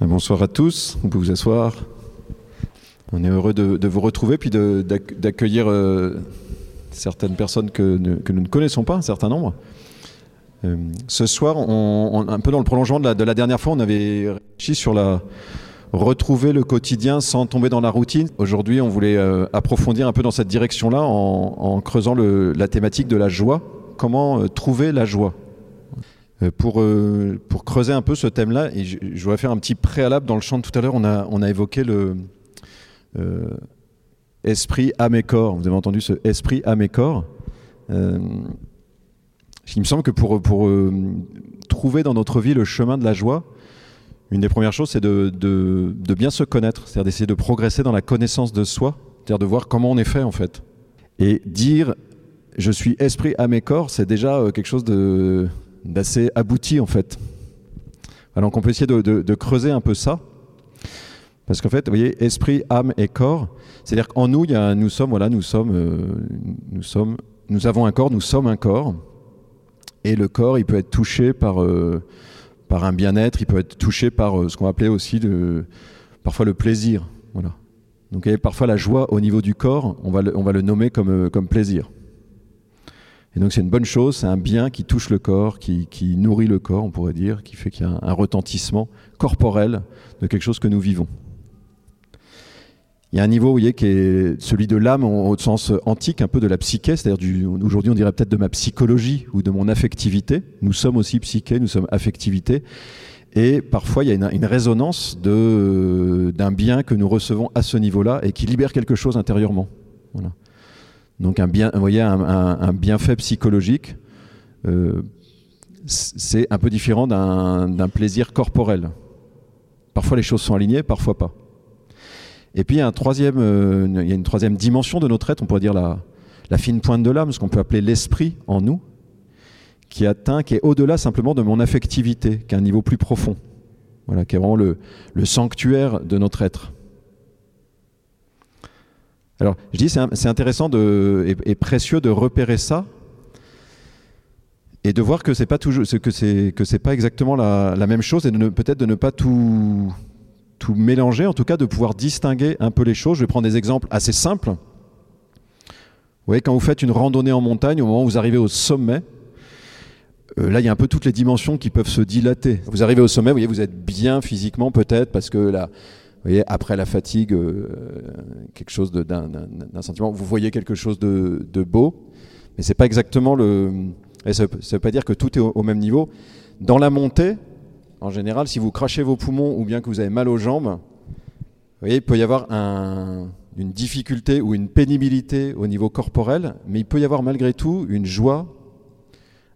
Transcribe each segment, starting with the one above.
Bonsoir à tous, vous pouvez vous asseoir. On est heureux de, vous retrouver puis d'accueillir euh, certaines personnes que, nous ne connaissons pas, un certain nombre. Euh, ce soir, on, un peu dans le prolongement de la, dernière fois, on avait réfléchi sur la retrouver le quotidien sans tomber dans la routine. Aujourd'hui, on voulait euh, approfondir un peu dans cette direction-là en, creusant la thématique de la joie. Comment trouver la joie? euh, pour, euh, pour creuser un peu ce thème-là, et je, voudrais faire un petit préalable dans le champ tout à l'heure, on a, on a évoqué le euh, esprit, âme et corps. Vous avez entendu ce esprit, âme et corps? Il me semble que pour, pour trouver dans notre vie le chemin de la joie, une des premières choses, c'est de, de, de, bien se connaître, c'est-à-dire d'essayer de progresser dans la connaissance de soi, c'est-à-dire de voir comment on est fait en fait. Et dire je suis esprit, âme et corps, c'est déjà quelque chose de d'assez abouti en fait. Alors on peut essayer de, creuser un peu ça. Parce qu'en fait, vous voyez, esprit, âme et corps, c'est-à-dire qu'en nous, il y a, nous sommes, voilà, nous sommes, euh, nous sommes, nous avons un corps, nous sommes un corps, et le corps, il peut être touché par, euh, par un bien-être, il peut être touché par euh, ce qu'on appeler aussi de, parfois le plaisir, voilà. Donc, il y a parfois la joie au niveau du corps, on va le, on va le nommer comme, comme plaisir. Et donc c'est une bonne chose, c'est un bien qui touche le corps, qui, nourrit le corps, on pourrait dire, qui fait qu'il y a un, retentissement corporel de quelque chose que nous vivons. Il y a un niveau, vous voyez, qui est celui de l'âme au sens antique, un peu de la psyché, c'est-à-dire aujourd'hui on dirait peut-être de ma psychologie ou de mon affectivité. Nous sommes aussi psyché, nous sommes affectivité. Et parfois, il y a une, résonance d'un bien que nous recevons à ce niveau-là et qui libère quelque chose intérieurement. Voilà. Donc un, voyez, un, bienfait psychologique, euh, c'est un peu différent d'un plaisir corporel. Parfois les choses sont alignées, parfois pas. Et puis il y a, euh, une troisième dimension de notre être, on pourrait dire la, fine pointe de l'âme, ce qu'on peut appeler l'esprit en nous, qui atteint, qui est au-delà simplement de mon affectivité, qui est un niveau plus profond. Voilà, qui est vraiment le sanctuaire de notre être. Alors, je dis, c'est intéressant et, précieux de repérer ça et de voir que c'est pas toujours, que c'est que c'est pas exactement la, même chose et peut-être de ne pas tout tout mélanger, en tout cas de pouvoir distinguer un peu les choses. Je vais prendre des exemples assez simples. Vous voyez, quand vous faites une randonnée en montagne, au moment où vous arrivez au sommet, euh, là, il y a un peu toutes les dimensions qui peuvent se dilater. Vous arrivez au sommet, vous voyez, vous êtes bien physiquement peut-être parce que là, vous après la fatigue, euh, quelque chose d'un sentiment, vous voyez quelque chose de, beau, mais c'est pas exactement le. ça ne veut pas dire que tout est au, même niveau. Dans la montée, en général, si vous crachez vos poumons ou bien que vous avez mal aux jambes, vous voyez, il peut y avoir une difficulté ou une pénibilité au niveau corporel, mais il peut y avoir malgré tout une joie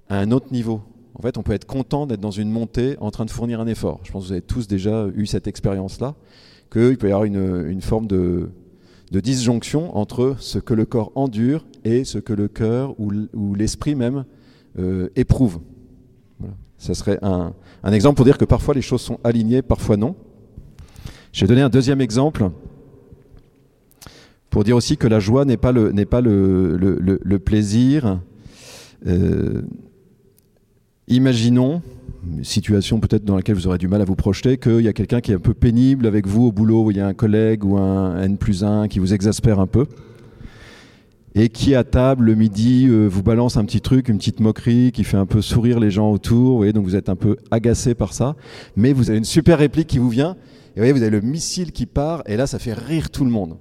à un autre niveau. En fait, on peut être content d'être dans une montée en train de fournir un effort. Je pense que vous avez tous déjà eu cette expérience-là qu'il peut y avoir une, forme de, disjonction entre ce que le corps endure et ce que le cœur ou l'esprit même euh, éprouve. Ça serait un, exemple pour dire que parfois les choses sont alignées, parfois non. Je vais donner un deuxième exemple pour dire aussi que la joie n'est pas le, pas le, plaisir. Euh, imaginons une situation peut-être dans laquelle vous aurez du mal à vous projeter, qu'il y a quelqu'un qui est un peu pénible avec vous au boulot, où il y a un collègue ou un N plus 1 qui vous exaspère un peu, et qui à table le midi euh, vous balance un petit truc, une petite moquerie, qui fait un peu sourire les gens autour, vous voyez, donc vous êtes un peu agacé par ça, mais vous avez une super réplique qui vous vient, et vous voyez, vous avez le missile qui part, et là ça fait rire tout le monde.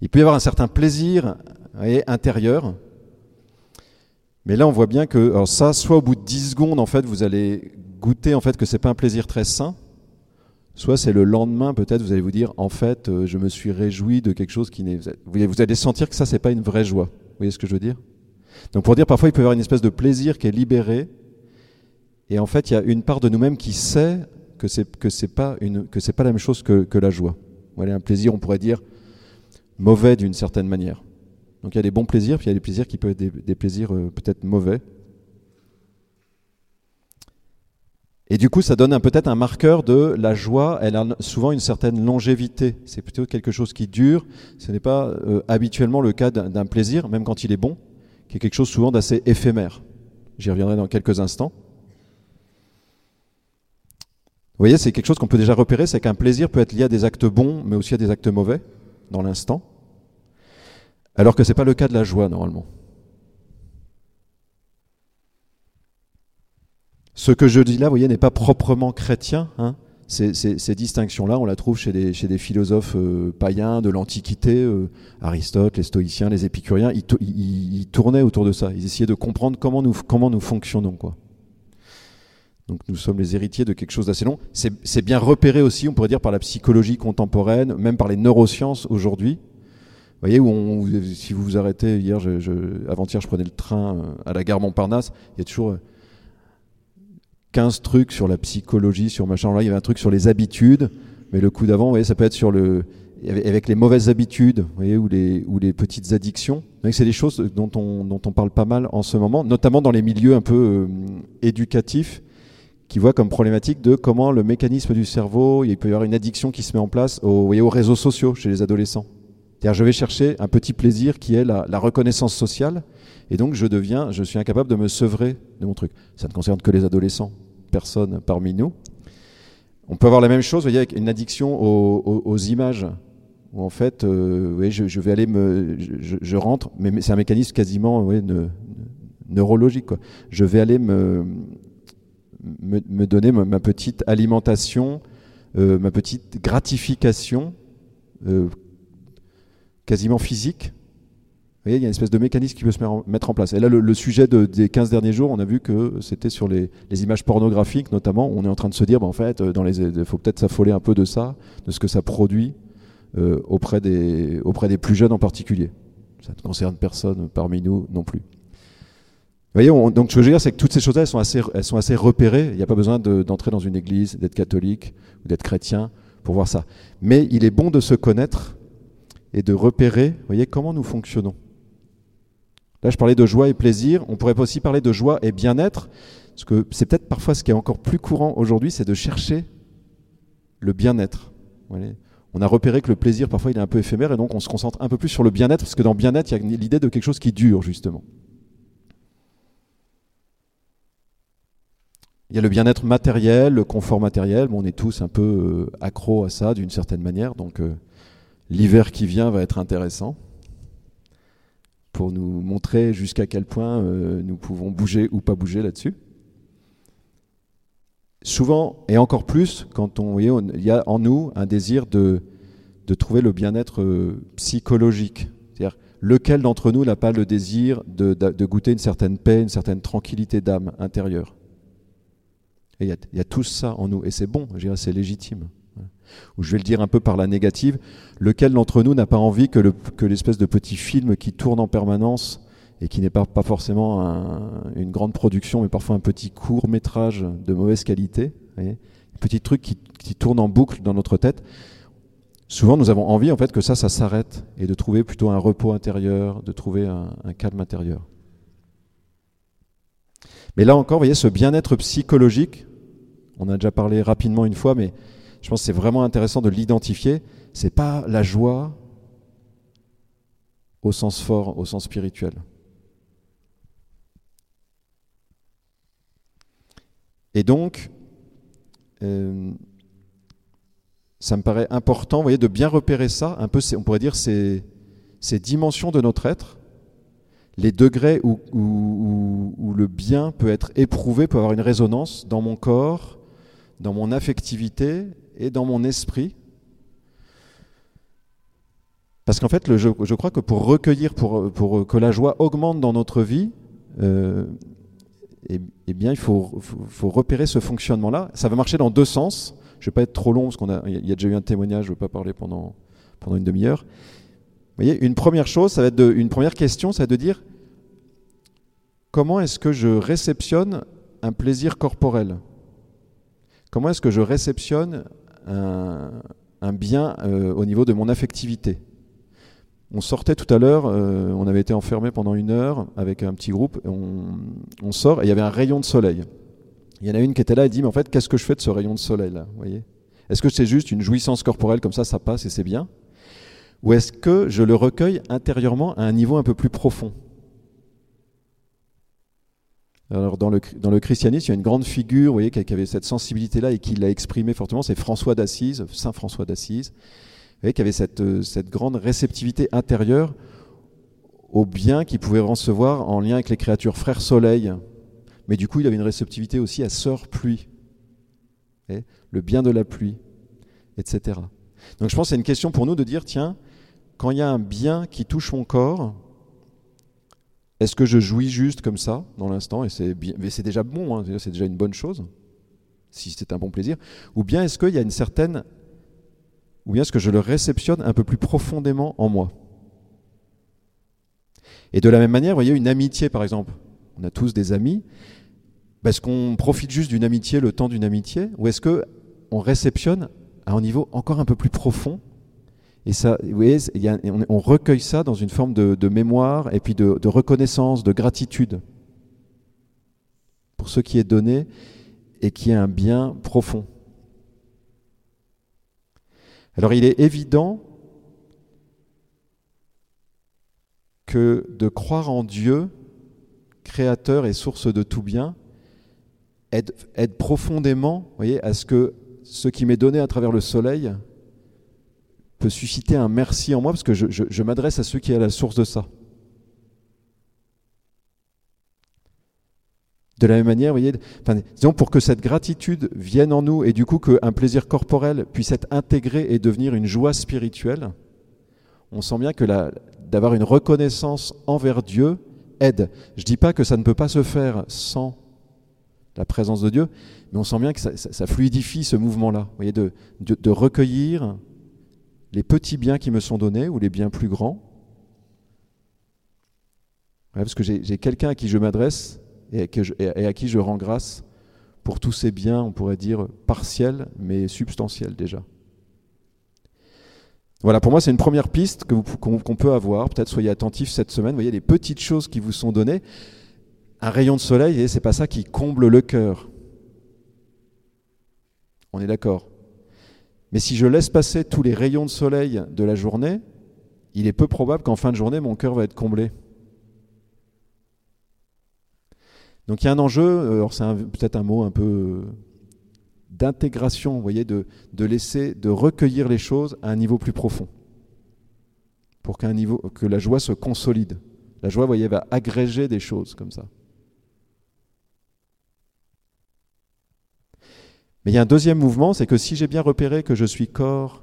Il peut y avoir un certain plaisir intérieur, mais là, on voit bien que alors ça, soit au bout de 10 secondes, en fait, vous allez goûter en fait que c'est pas un plaisir très sain, soit c'est le lendemain, peut-être, vous allez vous dire, en fait, euh, je me suis réjoui de quelque chose qui n'est. Vous allez sentir que ça, c'est pas une vraie joie. Vous voyez ce que je veux dire? Donc, pour dire, parfois, il peut y avoir une espèce de plaisir qui est libéré, et en fait, il y a une part de nous-mêmes qui sait que c'est que c'est pas une que c'est pas la même chose que, que la joie. Voilà, un plaisir, on pourrait dire mauvais d'une certaine manière. Donc il y a des bons plaisirs, puis il y a des plaisirs qui peuvent être des, plaisirs euh, peut-être mauvais. Et du coup, ça donne peut-être un marqueur de la joie. Elle a souvent une certaine longévité. C'est plutôt quelque chose qui dure. Ce n'est pas euh, habituellement le cas d'un plaisir, même quand il est bon, qui est quelque chose souvent d'assez éphémère. J'y reviendrai dans quelques instants. Vous voyez, c'est quelque chose qu'on peut déjà repérer, c'est qu'un plaisir peut être lié à des actes bons, mais aussi à des actes mauvais dans l'instant, alors que ce n'est pas le cas de la joie normalement. Ce que je dis là, vous voyez, n'est pas proprement chrétien. Hein. Ces, distinctions-là, on la trouve chez des, philosophes euh, païens de l'Antiquité, euh, Aristote, les stoïciens, les épicuriens, ils, tournaient autour de ça. Ils essayaient de comprendre comment nous, comment nous fonctionnons. Quoi. Donc nous sommes les héritiers de quelque chose d'assez long. C'est bien repéré aussi, on pourrait dire, par la psychologie contemporaine, même par les neurosciences aujourd'hui. Voyez, où si vous vous arrêtez, hier, avant-hier, je prenais le train euh, à la gare Montparnasse, il y a toujours 15 trucs sur la psychologie, sur machin. Là, il y avait un truc sur les habitudes, mais le coup d'avant, vous voyez, ça peut être sur le avec les mauvaises habitudes, vous voyez, ou les petites addictions. C'est des choses dont on dont on parle pas mal en ce moment, notamment dans les milieux un peu euh, éducatifs, qui voient comme problématique de comment le mécanisme du cerveau, il peut y avoir une addiction qui se met en place voyez, aux réseaux sociaux chez les adolescents. Je vais chercher un petit plaisir qui est la, reconnaissance sociale, et donc je deviens, je suis incapable de me sevrer de mon truc. Ça ne concerne que les adolescents personnes parmi nous. On peut avoir la même chose, vous voyez, avec une addiction aux, images, où en fait, euh, je, vais aller me, je, rentre, mais c'est un mécanisme quasiment neurologique. Je vais aller me, me, donner ma, petite alimentation, euh, ma petite gratification, euh, quasiment physique, voyez, il y a une espèce de mécanisme qui peut se mettre en place. Et là, le, sujet des 15 derniers jours, on a vu que c'était sur les, images pornographiques, notamment. On est en train de se dire, bah, en fait, il faut peut-être s'affoler un peu de ça, de ce que ça produit euh, auprès, des, plus jeunes en particulier. Ça ne concerne personne parmi nous non plus. Vous voyez, donc ce que je veux dire, c'est que toutes ces choses-là, elles sont assez repérées. Il n'y a pas besoin d'entrer dans une église, d'être catholique ou d'être chrétien pour voir ça. Mais il est bon de se connaître et de repérer, voyez, comment nous fonctionnons. Là, je parlais de joie et plaisir. On pourrait aussi parler de joie et bien-être. Parce que c'est peut-être parfois ce qui est encore plus courant aujourd'hui, c'est de chercher le bien-être. On a repéré que le plaisir, parfois, il est un peu éphémère, et donc on se concentre un peu plus sur le bien-être, parce que dans bien-être, il y a l'idée de quelque chose qui dure, justement. Il y a le bien-être matériel, le confort matériel. on est tous un peu euh, accros à ça, d'une certaine manière. Donc, euh, l'hiver qui vient va être intéressant pour nous montrer jusqu'à quel point euh, nous pouvons bouger ou pas bouger là-dessus. Souvent, et encore plus, quand on, il y a en nous un désir de, trouver le bien-être euh, psychologique. C'est-à-dire, lequel d'entre nous n'a pas le désir de, goûter une certaine paix, une certaine tranquillité d'âme intérieure? Il y, a, il y, a, tout ça en nous, et c'est bon, c'est légitime ou je vais le dire un peu par la négative, lequel d'entre nous n'a pas envie que, l'espèce de petit film qui tourne en permanence et qui n'est pas, forcément une grande production, mais parfois un petit court métrage de mauvaise qualité, un petit truc qui, tourne en boucle dans notre tête, souvent nous avons envie en fait que ça, ça s'arrête et de trouver plutôt un repos intérieur, de trouver un, un calme intérieur. Mais là encore, vous voyez, ce bien-être psychologique, on a déjà parlé rapidement une fois, mais je pense que c'est vraiment intéressant de l'identifier. C'est pas la joie au sens fort, au sens spirituel. Et donc, euh, ça me paraît important, vous voyez, de bien repérer ça, un peu, on pourrait dire, ces, dimensions de notre être, les degrés où, le bien peut être éprouvé, peut avoir une résonance dans mon corps, dans mon affectivité et dans mon esprit. Parce qu'en fait, je, crois que pour recueillir, pour, que la joie augmente dans notre vie, euh, eh, eh, bien, il faut, repérer ce fonctionnement-là. Ça va marcher dans deux sens. Je ne vais pas être trop long, parce qu'il y a déjà eu un témoignage, je ne vais pas parler pendant, une demi-heure. Vous voyez, une première chose, ça va être une première question, ça va être de dire comment est-ce que je réceptionne un plaisir corporel? Comment est-ce que je réceptionne un, bien euh, au niveau de mon affectivité. On sortait tout à l'heure, euh, on avait été enfermé pendant une heure avec un petit groupe, on, sort et il y avait un rayon de soleil. Il y en a une qui était là et dit, mais en fait, qu'est-ce que je fais de ce rayon de soleil Est-ce que c'est juste une jouissance corporelle comme ça, ça passe et c'est bien? Ou est-ce que je le recueille intérieurement à un niveau un peu plus profond? Alors dans le, dans le christianisme, il y a une grande figure, vous voyez, qui avait cette sensibilité-là et qui l'a exprimée fortement, c'est François d'Assise, Saint François d'Assise, qui avait cette, euh, cette grande réceptivité intérieure au bien qu'il pouvait recevoir en lien avec les créatures. Frère Soleil, mais du coup, il avait une réceptivité aussi à Sœur Pluie, le bien de la pluie, etc. Donc je pense que c'est une question pour nous de dire, tiens, quand il y a un bien qui touche mon corps, est-ce que je jouis juste comme ça dans l'instant et c'est mais c'est déjà bon, hein, c'est déjà une bonne chose si c'est un bon plaisir, ou bien est-ce qu'il y a une certaine, ou bien est-ce que je le réceptionne un peu plus profondément en moi? Et de la même manière, vous voyez une amitié par exemple, on a tous des amis, est-ce qu'on profite juste d'une amitié le temps d'une amitié, ou est-ce que on réceptionne à un niveau encore un peu plus profond et ça, on, recueille ça dans une forme de, mémoire et puis de, reconnaissance, de gratitude pour ce qui est donné et qui est un bien profond. Alors il est évident que de croire en Dieu, créateur et source de tout bien, aide, aide profondément voyez, à ce que ce qui m'est donné à travers le soleil peut susciter un merci en moi parce que je, m'adresse à ceux qui est à la source de ça. De la même manière, vous voyez, disons pour que cette gratitude vienne en nous et du coup qu'un plaisir corporel puisse être intégré et devenir une joie spirituelle, on sent bien que d'avoir une reconnaissance envers Dieu aide. Je ne dis pas que ça ne peut pas se faire sans la présence de Dieu, mais on sent bien que ça, fluidifie ce mouvement-là, voyez, de recueillir les petits biens qui me sont donnés ou les biens plus grands. parce que j'ai quelqu'un à qui je m'adresse et, à qui je rends grâce pour tous ces biens, on pourrait dire partiels, mais substantiels déjà. Voilà, pour moi, c'est une première piste qu'on peut avoir. Peut-être soyez attentifs cette semaine. Vous voyez, les petites choses qui vous sont données. Un rayon de soleil, et c'est pas ça qui comble le cœur. On est d'accord mais si je laisse passer tous les rayons de soleil de la journée, il est peu probable qu'en fin de journée, mon cœur va être comblé. Donc il y a un enjeu, euh, c'est peut-être un mot un peu euh, d'intégration, vous voyez, de, de, laisser, de recueillir les choses à un niveau plus profond, pour qu'un niveau, que la joie se consolide. La joie, vous voyez, va agréger des choses comme ça. Mais il y a un deuxième mouvement, c'est que si j'ai bien repéré que je suis corps,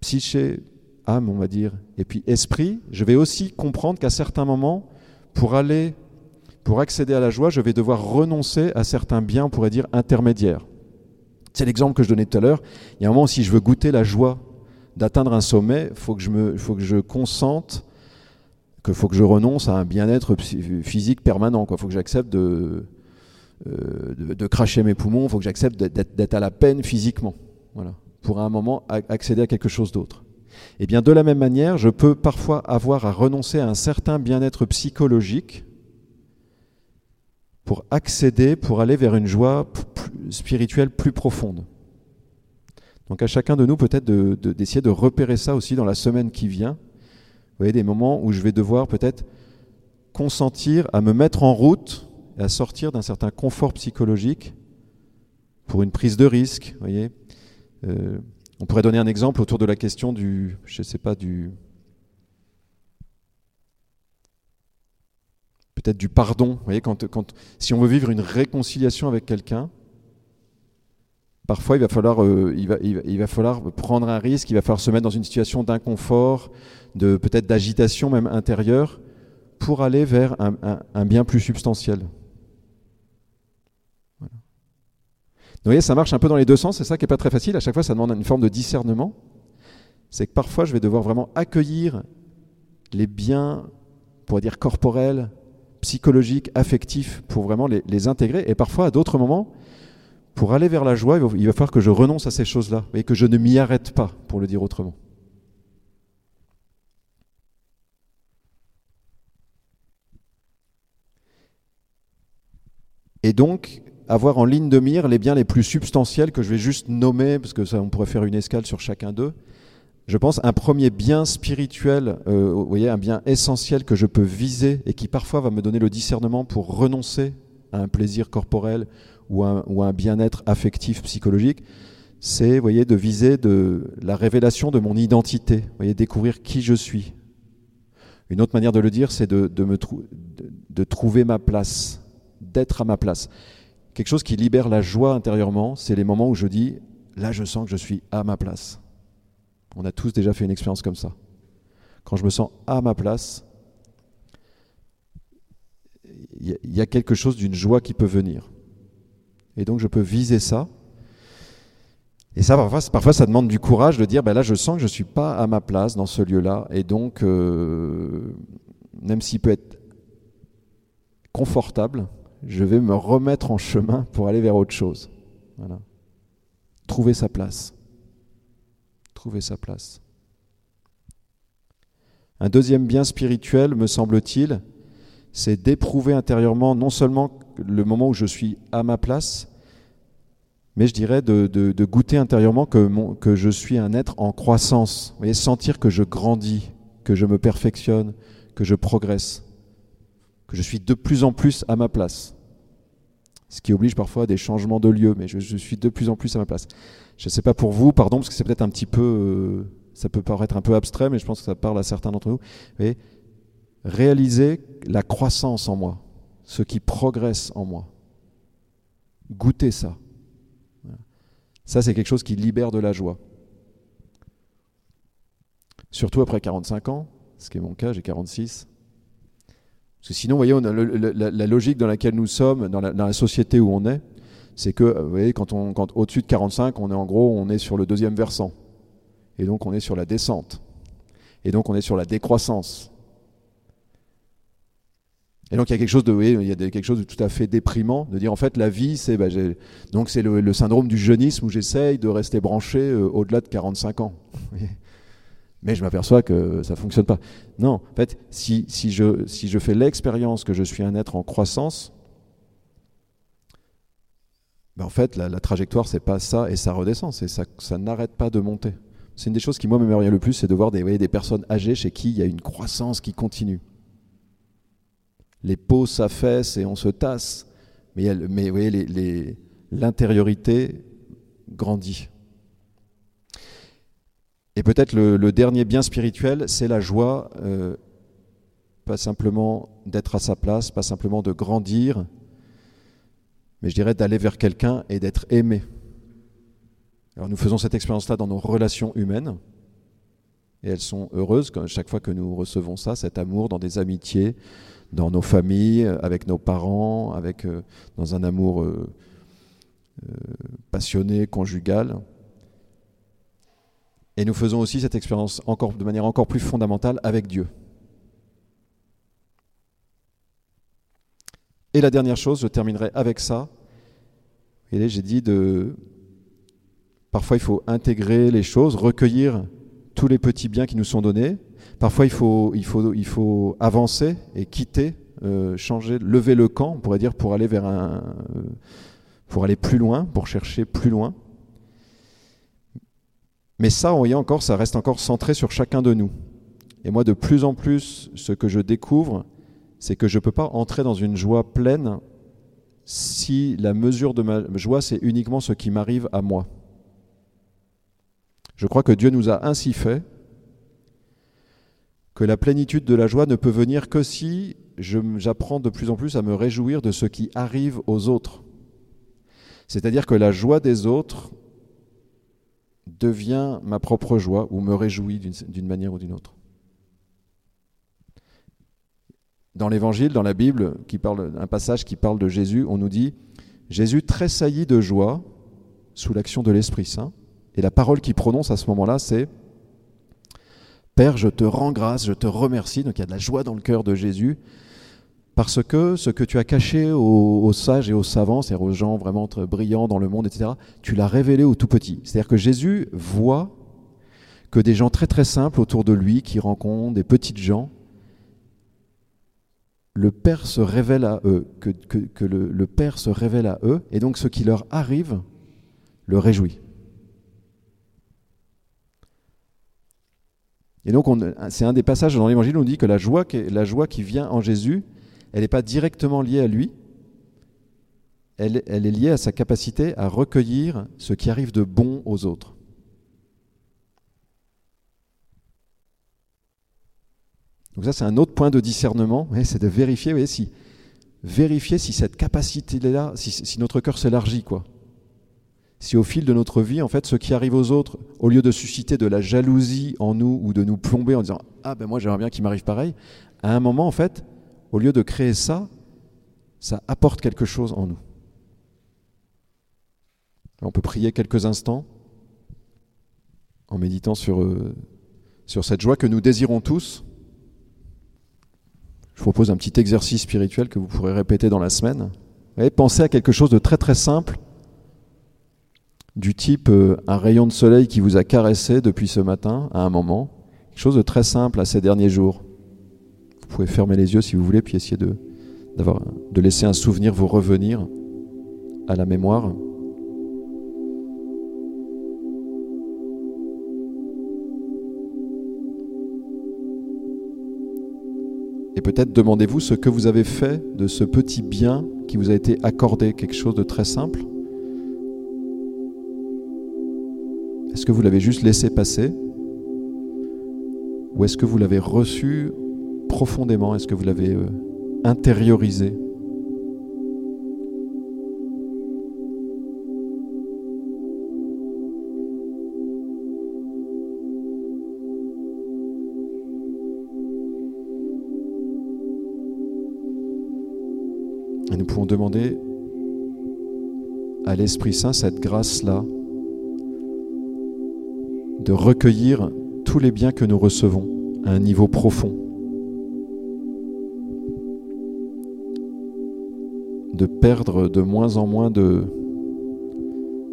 psyché, âme, on va dire, et puis esprit, je vais aussi comprendre qu'à certains moments, pour aller, pour accéder à la joie, je vais devoir renoncer à certains biens, on pourrait dire, intermédiaires. C'est l'exemple que je donnais tout à l'heure. Il y a un moment, si je veux goûter la joie d'atteindre un sommet, il faut que je faut que je consente, qu'il faut que je renonce à un bien-être physique permanent. Il faut que j'accepte de, euh, de, cracher mes poumons, il faut que j'accepte d'être à la peine physiquement, voilà, pour à un moment accéder à quelque chose d'autre. Et eh bien de la même manière, je peux parfois avoir à renoncer à un certain bien-être psychologique pour accéder, pour aller vers une joie spirituelle plus profonde. Donc à chacun de nous peut-être d'essayer de, de repérer ça aussi dans la semaine qui vient. Vous voyez, des moments où je vais devoir peut-être consentir à me mettre en route à sortir d'un certain confort psychologique pour une prise de risque. Voyez euh, on pourrait donner un exemple autour de la question du, je sais pas, du peut-être du pardon. Voyez, quand, quand, si on veut vivre une réconciliation avec quelqu'un, parfois il va, falloir, euh, il, va, il, va, falloir prendre un risque, il va falloir se mettre dans une situation d'inconfort, de peut-être d'agitation même intérieure, pour aller vers un bien plus substantiel. Vous voyez, ça marche un peu dans les deux sens, c'est ça qui n'est pas très facile. À chaque fois, ça demande une forme de discernement. C'est que parfois, je vais devoir vraiment accueillir les biens, on pourrait dire corporels, psychologiques, affectifs, pour vraiment les, intégrer. Et parfois, à d'autres moments, pour aller vers la joie, il va, falloir que je renonce à ces choses-là et que je ne m'y arrête pas, pour le dire autrement. Et donc, avoir en ligne de mire les biens les plus substantiels que je vais juste nommer, parce que ça, on pourrait faire une escale sur chacun d'eux. Je pense un premier bien spirituel, euh, voyez, un bien essentiel que je peux viser et qui parfois va me donner le discernement pour renoncer un plaisir corporel ou ou un bien-être affectif, psychologique, c'est voyez, de viser de la révélation de mon identité, voyez, découvrir qui je suis. Une autre manière de le dire, c'est de, de, me de trouver ma place, d'être à ma place. Quelque chose qui libère la joie intérieurement, c'est les moments où je dis, là je sens que je suis à ma place. On a tous déjà fait une expérience comme ça. Quand je me sens à ma place, il y a quelque chose d'une joie qui peut venir. Et donc je peux viser ça. Et ça, parfois, ça demande du courage de dire, ben là, je sens que je ne suis pas à ma place dans ce lieu-là. Et donc, euh, même s'il peut être confortable, je vais me remettre en chemin pour aller vers autre chose. Trouver sa place. Trouver sa place. Un deuxième bien spirituel, me semble-t-il, c'est d'éprouver intérieurement non seulement le moment où je suis à ma place, mais je dirais de, goûter intérieurement que, je suis un être en croissance. Vous sentir que je grandis, que je me perfectionne, que je progresse, je suis de plus en plus à ma place. Ce qui oblige parfois à des changements de lieu, mais je, suis de plus en plus à ma place. Je ne sais pas pour vous, pardon, parce que c'est peut-être un petit peu, euh, ça peut paraître un peu abstrait, mais je pense que ça parle à certains d'entre vous. Vous réaliser la croissance en moi, ce qui progresse en moi. Goûter ça. Ça, c'est quelque chose qui libère de la joie. Surtout après 45 ans, ce qui est mon cas, j'ai 46. Parce que sinon, vous voyez, la, logique dans laquelle nous sommes, dans la, société où on est, c'est que, vous voyez, quand, on, quand au-dessus de 45, on est en gros, on est sur le deuxième versant. Et donc, on est sur la descente. Et donc, on est sur la décroissance. Et donc il y a quelque chose de, il y a quelque chose de tout à fait déprimant de dire en fait la vie c'est, bah, donc c'est le, syndrome du jeunisme où j'essaye de rester branché euh, au-delà de 45 ans. Mais je m'aperçois que ça fonctionne pas. Non, en fait, si, je, fais l'expérience que je suis un être en croissance, ben en fait la, la trajectoire c'est pas ça et ça redescend, c'est ça, n'arrête pas de monter. C'est une des choses qui moi me le plus, c'est de voir des, personnes âgées chez qui il y a une croissance qui continue les peaux s'affaissent et on se tasse, mais, mais vous l'intériorité grandit. Et peut-être le, dernier bien spirituel, c'est la joie, euh, pas simplement d'être à sa place, pas simplement de grandir, mais je dirais d'aller vers quelqu'un et d'être aimé. Alors nous faisons cette expérience-là dans nos relations humaines, et elles sont heureuses chaque fois que nous recevons ça, cet amour dans des amitiés, dans nos familles, avec nos parents, avec, euh, dans un amour euh, euh, passionné, conjugal. Et nous faisons aussi cette expérience encore, de manière encore plus fondamentale avec Dieu. Et la dernière chose, je terminerai avec ça. Et j'ai dit de. Parfois, il faut intégrer les choses, recueillir tous les petits biens qui nous sont donnés, Parfois, il faut, il faut, il faut avancer et quitter, euh, changer, lever le camp, on pourrait dire, pour aller vers un, euh, pour aller plus loin, pour chercher plus loin. Mais ça, voyez encore, ça reste encore centré sur chacun de nous. Et moi, de plus en plus, ce que je découvre, c'est que je ne peux pas entrer dans une joie pleine si la mesure de ma joie, c'est uniquement ce qui m'arrive à moi. Je crois que Dieu nous a ainsi fait que la plénitude de la joie ne peut venir que si j'apprends de plus en plus à me réjouir de ce qui arrive aux autres. C'est-à-dire que la joie des autres devient ma propre joie ou me réjouit d'une manière ou d'une autre. Dans l'Évangile, dans la Bible, qui parle, un passage qui parle de Jésus, on nous dit Jésus tressaillit de joie sous l'action de l'Esprit Saint. Et la parole qu'il prononce à ce moment-là, c'est Père, je te rends grâce, je te remercie. Donc il y a de la joie dans le cœur de Jésus. Parce que ce que tu as caché aux, sages et aux savants, c'est-à-dire aux gens vraiment brillants dans le monde, etc., tu l'as révélé aux tout petits. C'est-à-dire que Jésus voit que des gens très très simples autour de lui, qui rencontrent des petites gens, le Père se révèle à eux, que, le, Père se révèle à eux, et donc ce qui leur arrive le réjouit. Et donc, c'est un des passages dans l'Évangile où on dit que la joie, la joie qui vient en Jésus, elle n'est pas directement liée à lui, elle, est liée à sa capacité à recueillir ce qui arrive de bon aux autres. Donc ça, c'est un autre point de discernement, c'est de vérifier, si, vérifier si cette capacité-là, si, si, notre cœur s'élargit, quoi. Si au fil de notre vie, en fait, ce qui arrive aux autres, au lieu de susciter de la jalousie en nous ou de nous plomber en disant ah ben moi j'aimerais bien qu'il m'arrive pareil, à un moment, en fait, au lieu de créer ça, ça apporte quelque chose en nous. On peut prier quelques instants en méditant sur, euh, sur cette joie que nous désirons tous. Je vous propose un petit exercice spirituel que vous pourrez répéter dans la semaine. pensez à quelque chose de très très simple, du type euh, un rayon de soleil qui vous a caressé depuis ce matin à un moment, quelque chose de très simple à ces derniers jours. Vous pouvez fermer les yeux si vous voulez, puis essayer de, de laisser un souvenir vous revenir à la mémoire. Et peut-être demandez-vous ce que vous avez fait de ce petit bien qui vous a été accordé, quelque chose de très simple. Est-ce que vous l'avez juste laissé passer? Ou est-ce que vous l'avez reçu profondément Est-ce que vous l'avez euh, intériorisé? Et nous pouvons demander à l'Esprit Saint cette grâce-là de recueillir tous les biens que nous recevons à un niveau profond. De perdre de moins en moins de,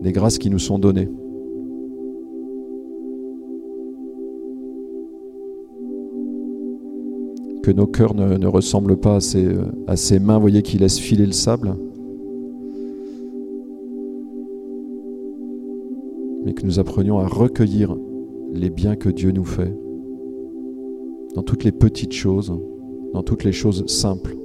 des grâces qui nous sont données. que nos cœurs ne, ressemblent pas à ces, à ces mains, voyez, qui laissent filer le sable, mais que nous apprenions à recueillir les biens que Dieu nous fait, dans toutes les petites choses, dans toutes les choses simples.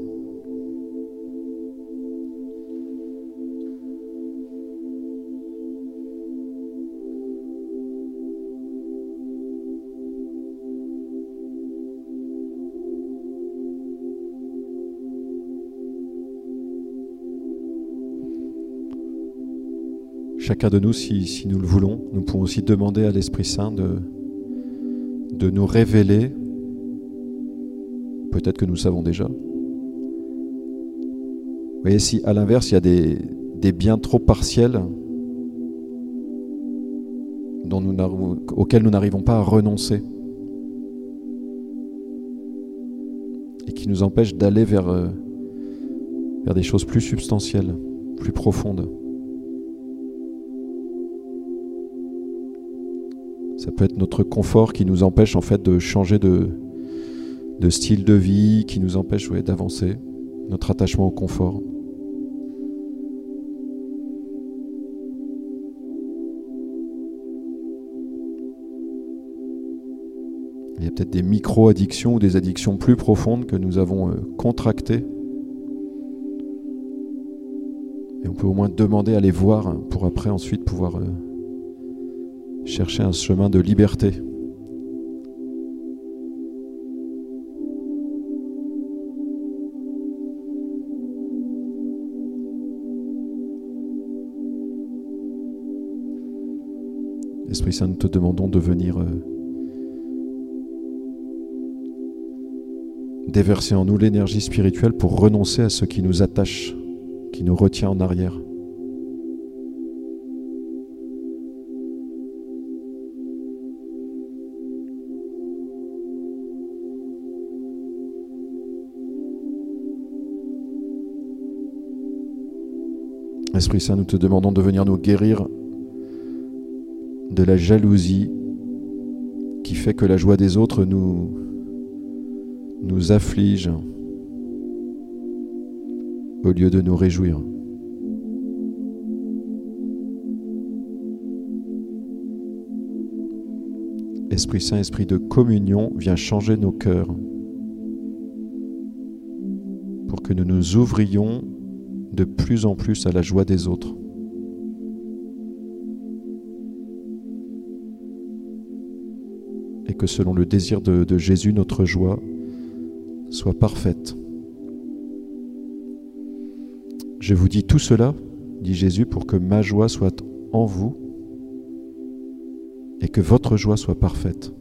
Chacun de nous, si, nous le voulons, nous pouvons aussi demander à l'Esprit Saint de, nous révéler, peut-être que nous savons déjà. Vous voyez, si à l'inverse, il y a des, biens trop partiels nous auxquels nous n'arrivons pas à renoncer et qui nous empêchent d'aller vers, euh, vers des choses plus substantielles, plus profondes. Ça peut être notre confort qui nous empêche en fait de changer de, style de vie, qui nous empêche d'avancer, notre attachement au confort. Il y a peut-être des micro-addictions ou des addictions plus profondes que nous avons euh, contractées. Et on peut au moins demander à les voir pour après ensuite pouvoir euh, chercher un chemin de liberté. Esprit Saint, nous te demandons de venir euh, déverser en nous l'énergie spirituelle pour renoncer à ce qui nous attache, qui nous retient en arrière. Esprit Saint, nous te demandons de venir nous guérir de la jalousie qui fait que la joie des autres nous, nous afflige au lieu de nous réjouir. Esprit Saint, Esprit de communion, viens changer nos cœurs pour que nous nous ouvrions de plus en plus à la joie des autres. Et que selon le désir de, Jésus, notre joie soit parfaite. Je vous dis tout cela, dit Jésus, pour que ma joie soit en vous et que votre joie soit parfaite.